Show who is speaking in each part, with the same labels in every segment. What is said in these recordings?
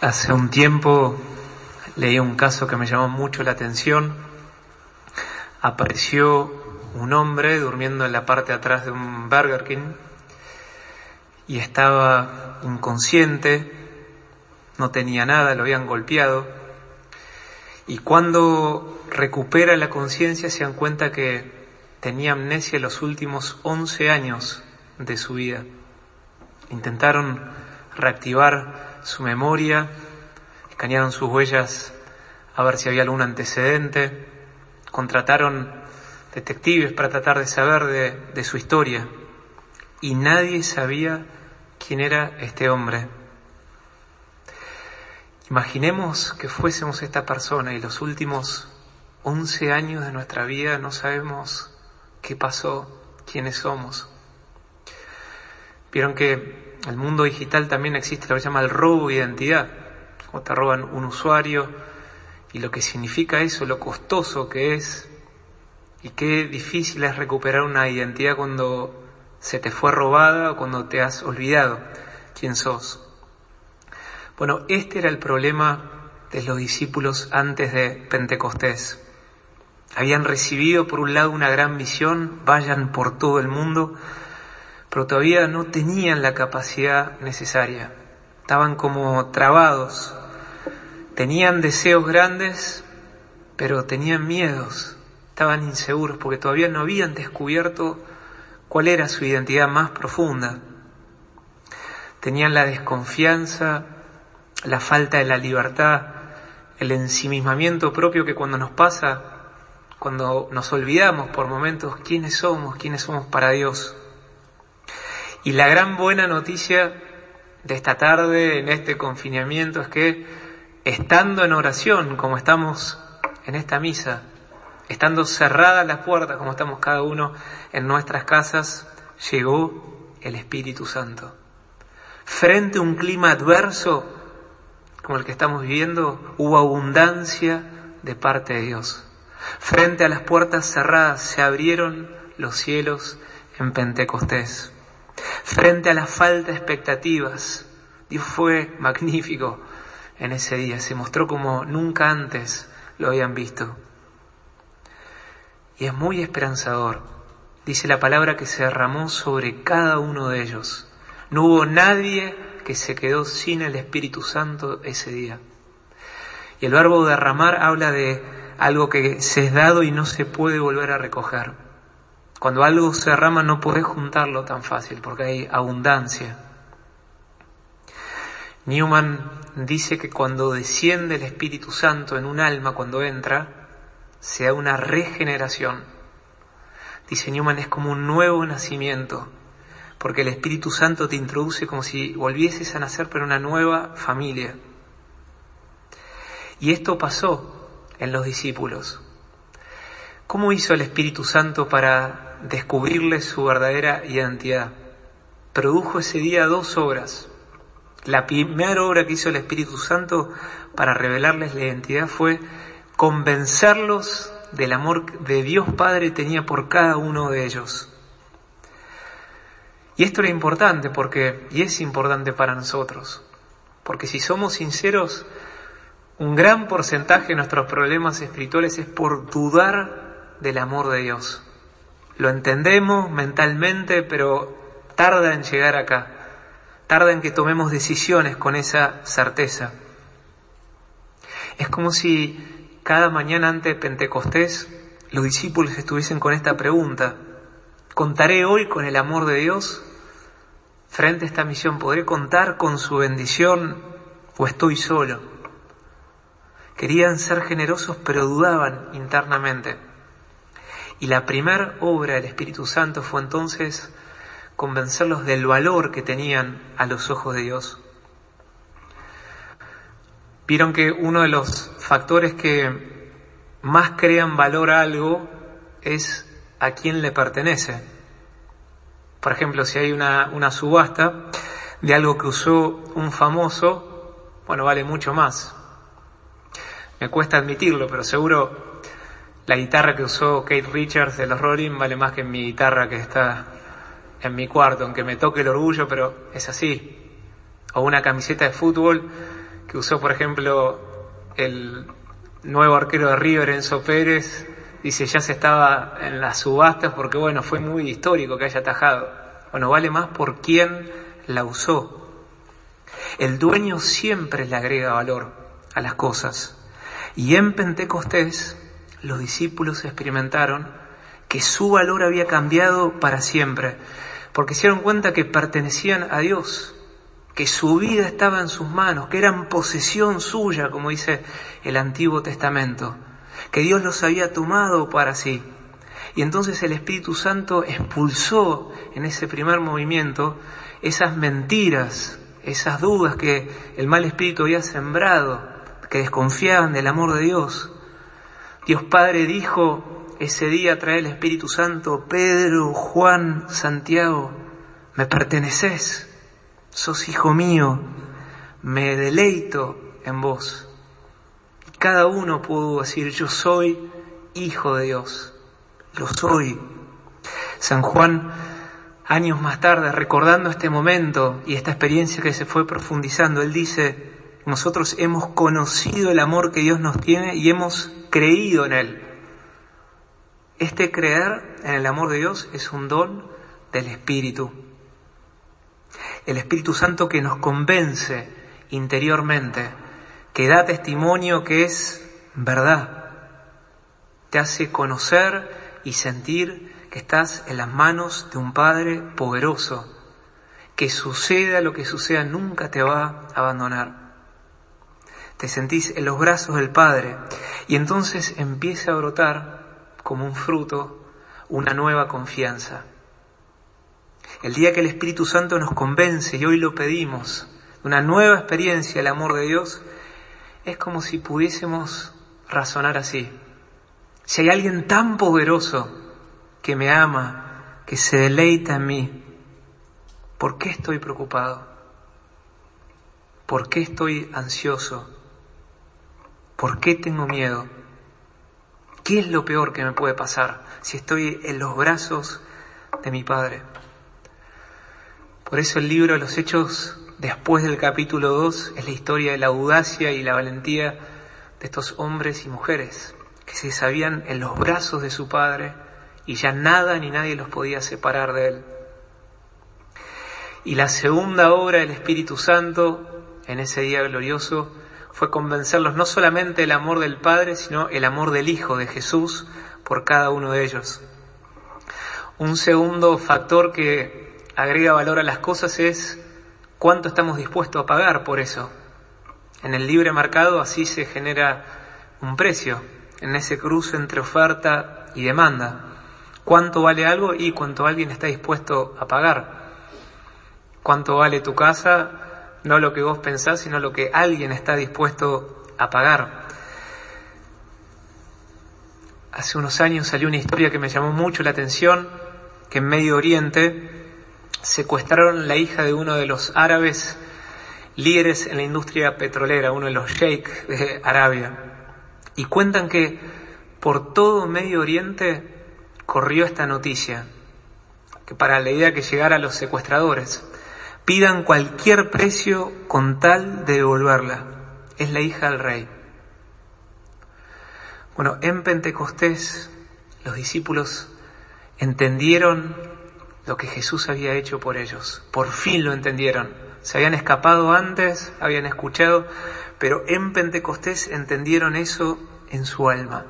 Speaker 1: Hace un tiempo leí un caso que me llamó mucho la atención. Apareció un hombre durmiendo en la parte de atrás de un Burger King y estaba inconsciente, no tenía nada, lo habían golpeado. Y cuando recupera la conciencia se dan cuenta que tenía amnesia los últimos 11 años de su vida. Intentaron reactivar su memoria, escanearon sus huellas a ver si había algún antecedente, contrataron detectives para tratar de saber de, de su historia y nadie sabía quién era este hombre. Imaginemos que fuésemos esta persona y los últimos 11 años de nuestra vida no sabemos qué pasó, quiénes somos. Vieron que el mundo digital también existe lo que se llama el robo de identidad, o te roban un usuario y lo que significa eso, lo costoso que es y qué difícil es recuperar una identidad cuando se te fue robada o cuando te has olvidado quién sos. Bueno, este era el problema de los discípulos antes de Pentecostés. Habían recibido por un lado una gran misión, vayan por todo el mundo, pero todavía no tenían la capacidad necesaria. Estaban como trabados. Tenían deseos grandes, pero tenían miedos. Estaban inseguros porque todavía no habían descubierto cuál era su identidad más profunda. Tenían la desconfianza, la falta de la libertad, el ensimismamiento propio que cuando nos pasa, cuando nos olvidamos por momentos quiénes somos, quiénes somos para Dios. Y la gran buena noticia de esta tarde, en este confinamiento, es que estando en oración, como estamos en esta misa, estando cerradas las puertas, como estamos cada uno en nuestras casas, llegó el Espíritu Santo. Frente a un clima adverso como el que estamos viviendo, hubo abundancia de parte de Dios. Frente a las puertas cerradas se abrieron los cielos en Pentecostés. Frente a la falta de expectativas, Dios fue magnífico en ese día, se mostró como nunca antes lo habían visto. Y es muy esperanzador. Dice la palabra que se derramó sobre cada uno de ellos. No hubo nadie que se quedó sin el Espíritu Santo ese día. Y el verbo derramar habla de algo que se es dado y no se puede volver a recoger. Cuando algo se derrama no podés juntarlo tan fácil porque hay abundancia. Newman dice que cuando desciende el Espíritu Santo en un alma, cuando entra, se da una regeneración. Dice Newman, es como un nuevo nacimiento, porque el Espíritu Santo te introduce como si volvieses a nacer pero una nueva familia. Y esto pasó en los discípulos. ¿Cómo hizo el Espíritu Santo para descubrirles su verdadera identidad? Produjo ese día dos obras. La primera obra que hizo el Espíritu Santo para revelarles la identidad fue convencerlos del amor de Dios Padre tenía por cada uno de ellos. Y esto era importante porque, y es importante para nosotros, porque si somos sinceros, un gran porcentaje de nuestros problemas espirituales es por dudar del amor de Dios. Lo entendemos mentalmente, pero tarda en llegar acá tarda en que tomemos decisiones con esa certeza. Es como si cada mañana antes de Pentecostés los discípulos estuviesen con esta pregunta. ¿Contaré hoy con el amor de Dios frente a esta misión? ¿Podré contar con su bendición o estoy solo? Querían ser generosos pero dudaban internamente. Y la primera obra del Espíritu Santo fue entonces convencerlos del valor que tenían a los ojos de Dios. Vieron que uno de los factores que más crean valor a algo es a quién le pertenece. Por ejemplo, si hay una, una subasta de algo que usó un famoso, bueno, vale mucho más. Me cuesta admitirlo, pero seguro la guitarra que usó Kate Richards de los Rolling vale más que mi guitarra que está en mi cuarto, aunque me toque el orgullo, pero es así. O una camiseta de fútbol que usó, por ejemplo, el nuevo arquero de River, Enzo Pérez, dice ya se estaba en las subastas porque bueno, fue muy histórico que haya atajado. Bueno, vale más por quién la usó. El dueño siempre le agrega valor a las cosas. Y en Pentecostés los discípulos experimentaron que su valor había cambiado para siempre, porque se dieron cuenta que pertenecían a Dios, que su vida estaba en sus manos, que eran posesión suya, como dice el Antiguo Testamento, que Dios los había tomado para sí. Y entonces el Espíritu Santo expulsó en ese primer movimiento esas mentiras, esas dudas que el mal espíritu había sembrado, que desconfiaban del amor de Dios. Dios Padre dijo ese día trae el Espíritu Santo, Pedro, Juan, Santiago, me perteneces, sos hijo mío, me deleito en vos. Cada uno pudo decir, yo soy hijo de Dios, lo soy. San Juan, años más tarde, recordando este momento y esta experiencia que se fue profundizando, él dice, nosotros hemos conocido el amor que Dios nos tiene y hemos creído en Él. Este creer en el amor de Dios es un don del Espíritu. El Espíritu Santo que nos convence interiormente, que da testimonio que es verdad, te hace conocer y sentir que estás en las manos de un Padre poderoso, que suceda lo que suceda nunca te va a abandonar te sentís en los brazos del Padre y entonces empieza a brotar como un fruto una nueva confianza. El día que el Espíritu Santo nos convence, y hoy lo pedimos, una nueva experiencia del amor de Dios, es como si pudiésemos razonar así. Si hay alguien tan poderoso que me ama, que se deleita en mí, ¿por qué estoy preocupado? ¿Por qué estoy ansioso? ¿Por qué tengo miedo? ¿Qué es lo peor que me puede pasar si estoy en los brazos de mi Padre? Por eso el libro de los Hechos, después del capítulo 2, es la historia de la audacia y la valentía de estos hombres y mujeres que se sabían en los brazos de su Padre y ya nada ni nadie los podía separar de Él. Y la segunda obra del Espíritu Santo en ese día glorioso fue convencerlos no solamente del amor del Padre, sino el amor del Hijo de Jesús por cada uno de ellos. Un segundo factor que agrega valor a las cosas es cuánto estamos dispuestos a pagar por eso. En el libre mercado así se genera un precio, en ese cruce entre oferta y demanda. ¿Cuánto vale algo y cuánto alguien está dispuesto a pagar? ¿Cuánto vale tu casa no lo que vos pensás, sino lo que alguien está dispuesto a pagar. Hace unos años salió una historia que me llamó mucho la atención, que en Medio Oriente secuestraron la hija de uno de los árabes líderes en la industria petrolera, uno de los sheikhs de Arabia. Y cuentan que por todo Medio Oriente corrió esta noticia, que para la idea que llegara a los secuestradores pidan cualquier precio con tal de devolverla. Es la hija del rey. Bueno, en Pentecostés los discípulos entendieron lo que Jesús había hecho por ellos. Por fin lo entendieron. Se habían escapado antes, habían escuchado, pero en Pentecostés entendieron eso en su alma.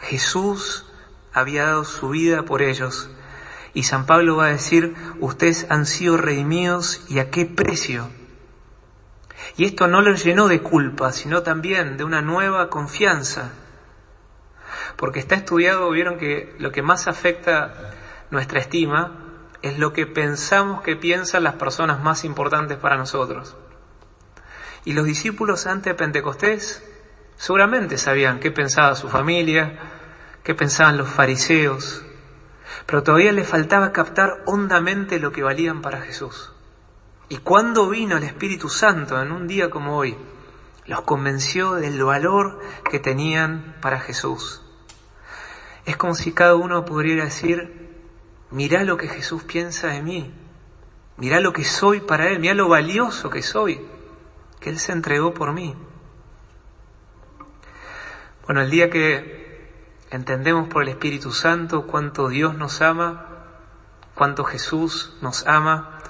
Speaker 1: Jesús había dado su vida por ellos y San Pablo va a decir, ustedes han sido redimidos y a qué precio. Y esto no los llenó de culpa, sino también de una nueva confianza. Porque está estudiado, vieron que lo que más afecta nuestra estima es lo que pensamos que piensan las personas más importantes para nosotros. Y los discípulos antes de Pentecostés seguramente sabían qué pensaba su familia, qué pensaban los fariseos, pero todavía le faltaba captar hondamente lo que valían para Jesús. Y cuando vino el Espíritu Santo en un día como hoy, los convenció del valor que tenían para Jesús. Es como si cada uno pudiera decir, mirá lo que Jesús piensa de mí, Mirá lo que soy para Él, mirá lo valioso que soy, que Él se entregó por mí. Bueno, el día que entendemos por el Espíritu Santo cuánto Dios nos ama, cuánto Jesús nos ama,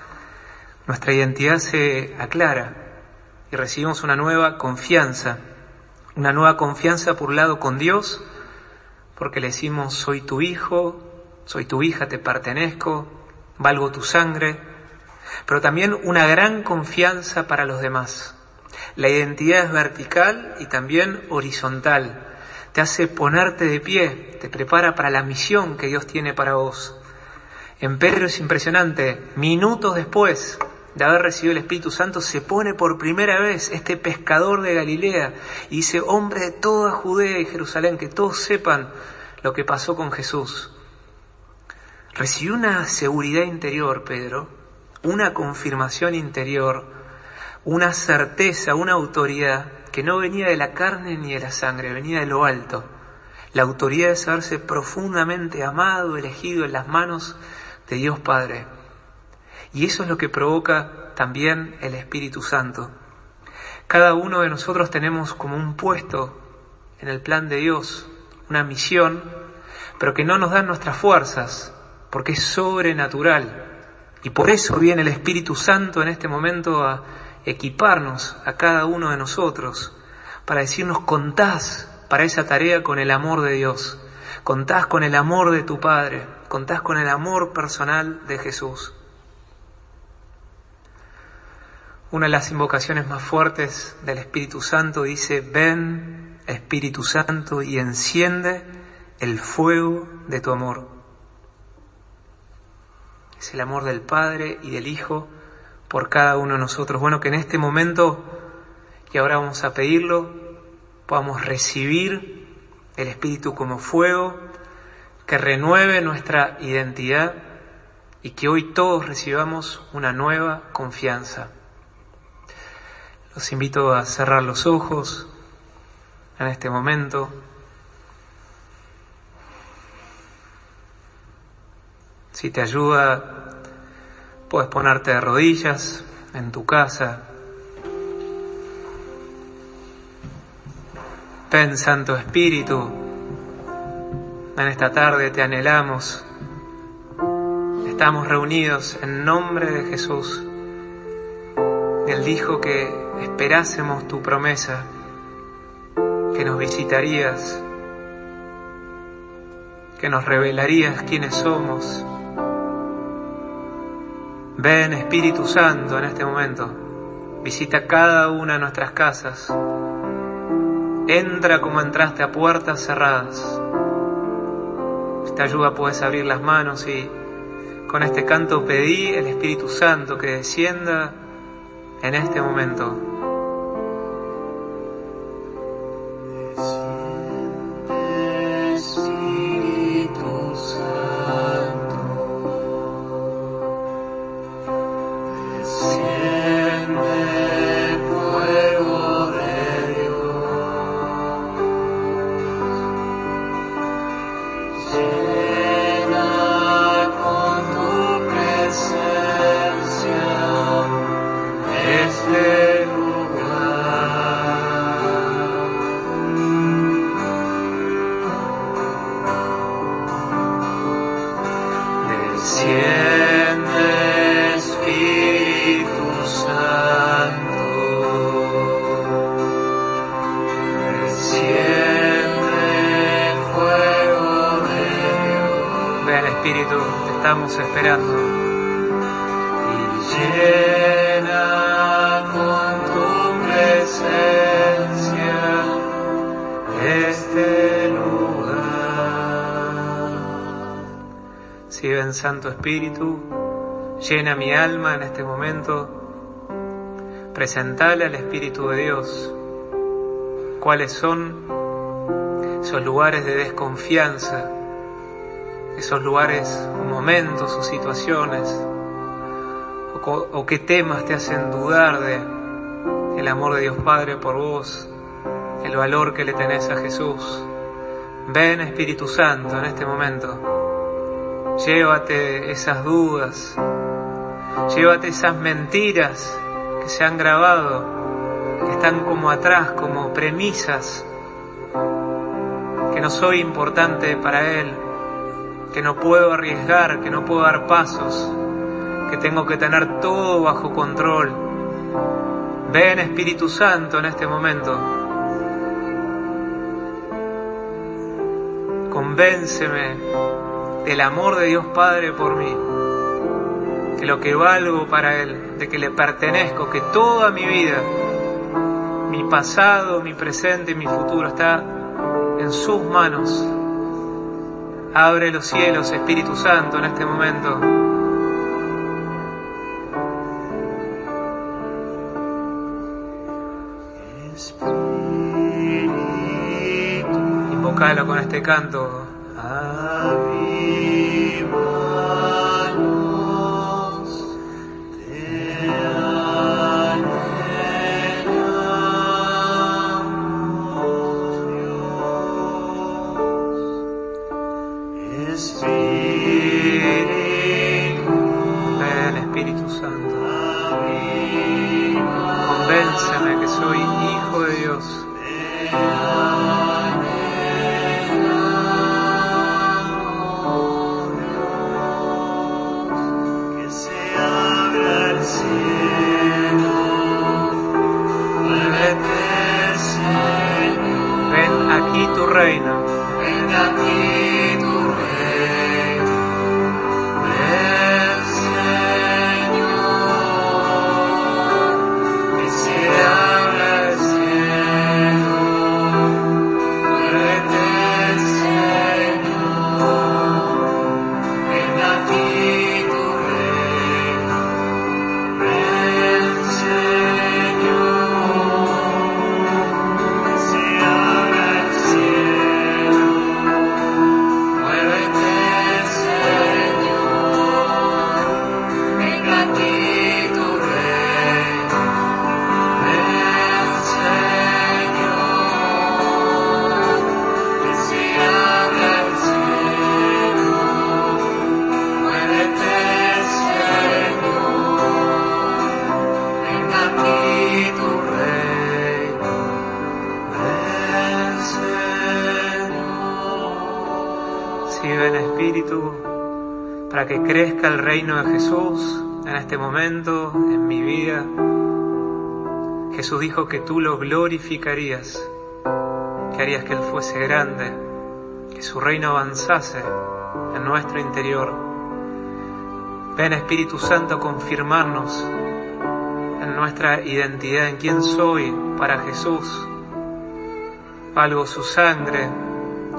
Speaker 1: nuestra identidad se aclara y recibimos una nueva confianza, una nueva confianza por un lado con Dios, porque le decimos soy tu hijo, soy tu hija, te pertenezco, valgo tu sangre, pero también una gran confianza para los demás. La identidad es vertical y también horizontal. Te hace ponerte de pie, te prepara para la misión que Dios tiene para vos. En Pedro es impresionante, minutos después de haber recibido el Espíritu Santo, se pone por primera vez este pescador de Galilea y dice, hombre de toda Judea y Jerusalén, que todos sepan lo que pasó con Jesús. Recibió una seguridad interior, Pedro, una confirmación interior, una certeza, una autoridad que no venía de la carne ni de la sangre, venía de lo alto. La autoridad de saberse profundamente amado, elegido en las manos de Dios Padre. Y eso es lo que provoca también el Espíritu Santo. Cada uno de nosotros tenemos como un puesto en el plan de Dios, una misión, pero que no nos dan nuestras fuerzas, porque es sobrenatural. Y por eso viene el Espíritu Santo en este momento a equiparnos a cada uno de nosotros, para decirnos contás para esa tarea con el amor de Dios, contás con el amor de tu Padre, contás con el amor personal de Jesús. Una de las invocaciones más fuertes del Espíritu Santo dice, ven Espíritu Santo y enciende el fuego de tu amor es el amor del Padre y del Hijo por cada uno de nosotros. Bueno, que en este momento, y ahora vamos a pedirlo, podamos recibir el Espíritu como fuego, que renueve nuestra identidad y que hoy todos recibamos una nueva confianza. Los invito a cerrar los ojos en este momento. Si te ayuda, puedes ponerte de rodillas en tu casa. Ven Santo Espíritu, en esta tarde te anhelamos. Estamos reunidos en nombre de Jesús. Él dijo que esperásemos tu promesa, que nos visitarías, que nos revelarías quiénes somos Ven Espíritu Santo en este momento, visita cada una de nuestras casas, entra como entraste a puertas cerradas. Esta ayuda puedes abrir las manos y con este canto pedí el Espíritu Santo que descienda en este momento. Estamos esperando. Y llena con tu presencia este lugar. Si ven Santo Espíritu, llena mi alma en este momento. Presentale al Espíritu de Dios cuáles son esos lugares de desconfianza esos lugares, momentos o situaciones, o, qué temas te hacen dudar de el amor de Dios Padre por vos, el valor que le tenés a Jesús. Ven Espíritu Santo en este momento, llévate esas dudas, Llévate esas mentiras que se han grabado, que están como atrás, como premisas, que no soy importante para Él, que no puedo arriesgar, que no puedo dar pasos, que tengo que tener todo bajo control. Ven Espíritu Santo en este momento. Convénceme del amor de Dios Padre por mí, de lo que valgo para Él, de que le pertenezco, que toda mi vida, mi pasado, mi presente y mi futuro está en sus manos. Abre los cielos, Espíritu Santo, en este momento. Invocalo con este canto. Que crezca el reino de Jesús en este momento, en mi vida. Jesús dijo que tú lo glorificarías, que harías que Él fuese grande, que su reino avanzase en nuestro interior. Ven Espíritu Santo a confirmarnos en nuestra identidad, en quién soy para Jesús. Valgo su sangre,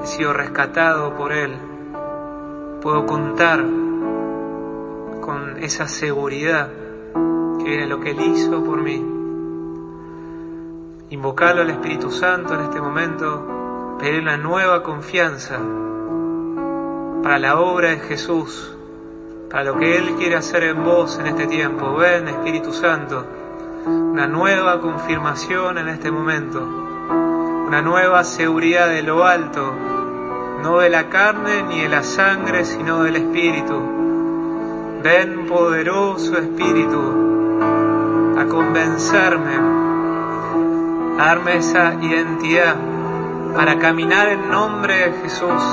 Speaker 1: he sido rescatado por Él. Puedo contar con esa seguridad que viene lo que Él hizo por mí. Invocarlo al Espíritu Santo en este momento, pedir una nueva confianza para la obra de Jesús, para lo que Él quiere hacer en vos en este tiempo. Ven, Espíritu Santo, una nueva confirmación en este momento, una nueva seguridad de lo alto, no de la carne ni de la sangre, sino del Espíritu. Ven, poderoso Espíritu, a convencerme, a darme esa identidad para caminar en nombre de Jesús,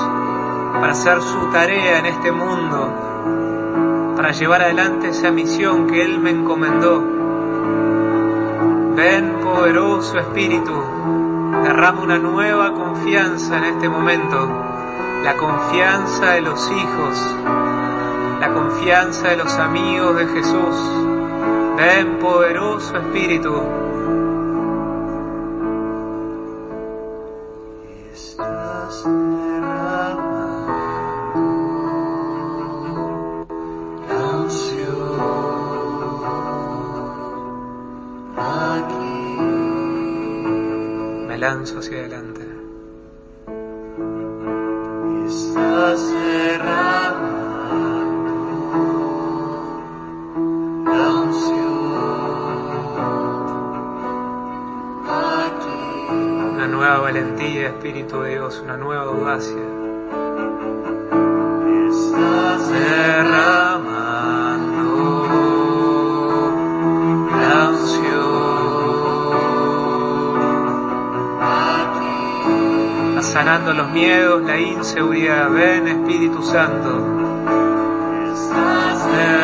Speaker 1: para hacer su tarea en este mundo, para llevar adelante esa misión que Él me encomendó. Ven, poderoso Espíritu, derrama una nueva confianza en este momento, la confianza de los hijos, la confianza de los amigos de Jesús. Ven, poderoso Espíritu,
Speaker 2: Estás derramando la unción aquí.
Speaker 1: me lanzo hacia adelante. una nueva valentía, Espíritu de Dios, una nueva audacia.
Speaker 2: Estás derramando la unción aquí.
Speaker 1: Estás sanando los miedos, la inseguridad. Ven, Espíritu Santo.
Speaker 2: Estás derramando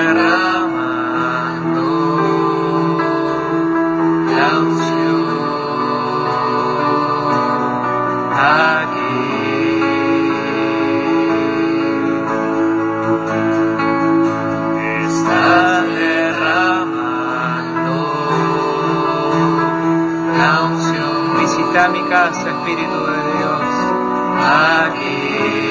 Speaker 1: Visita mi casa, Espíritu de Dios.
Speaker 2: aquí.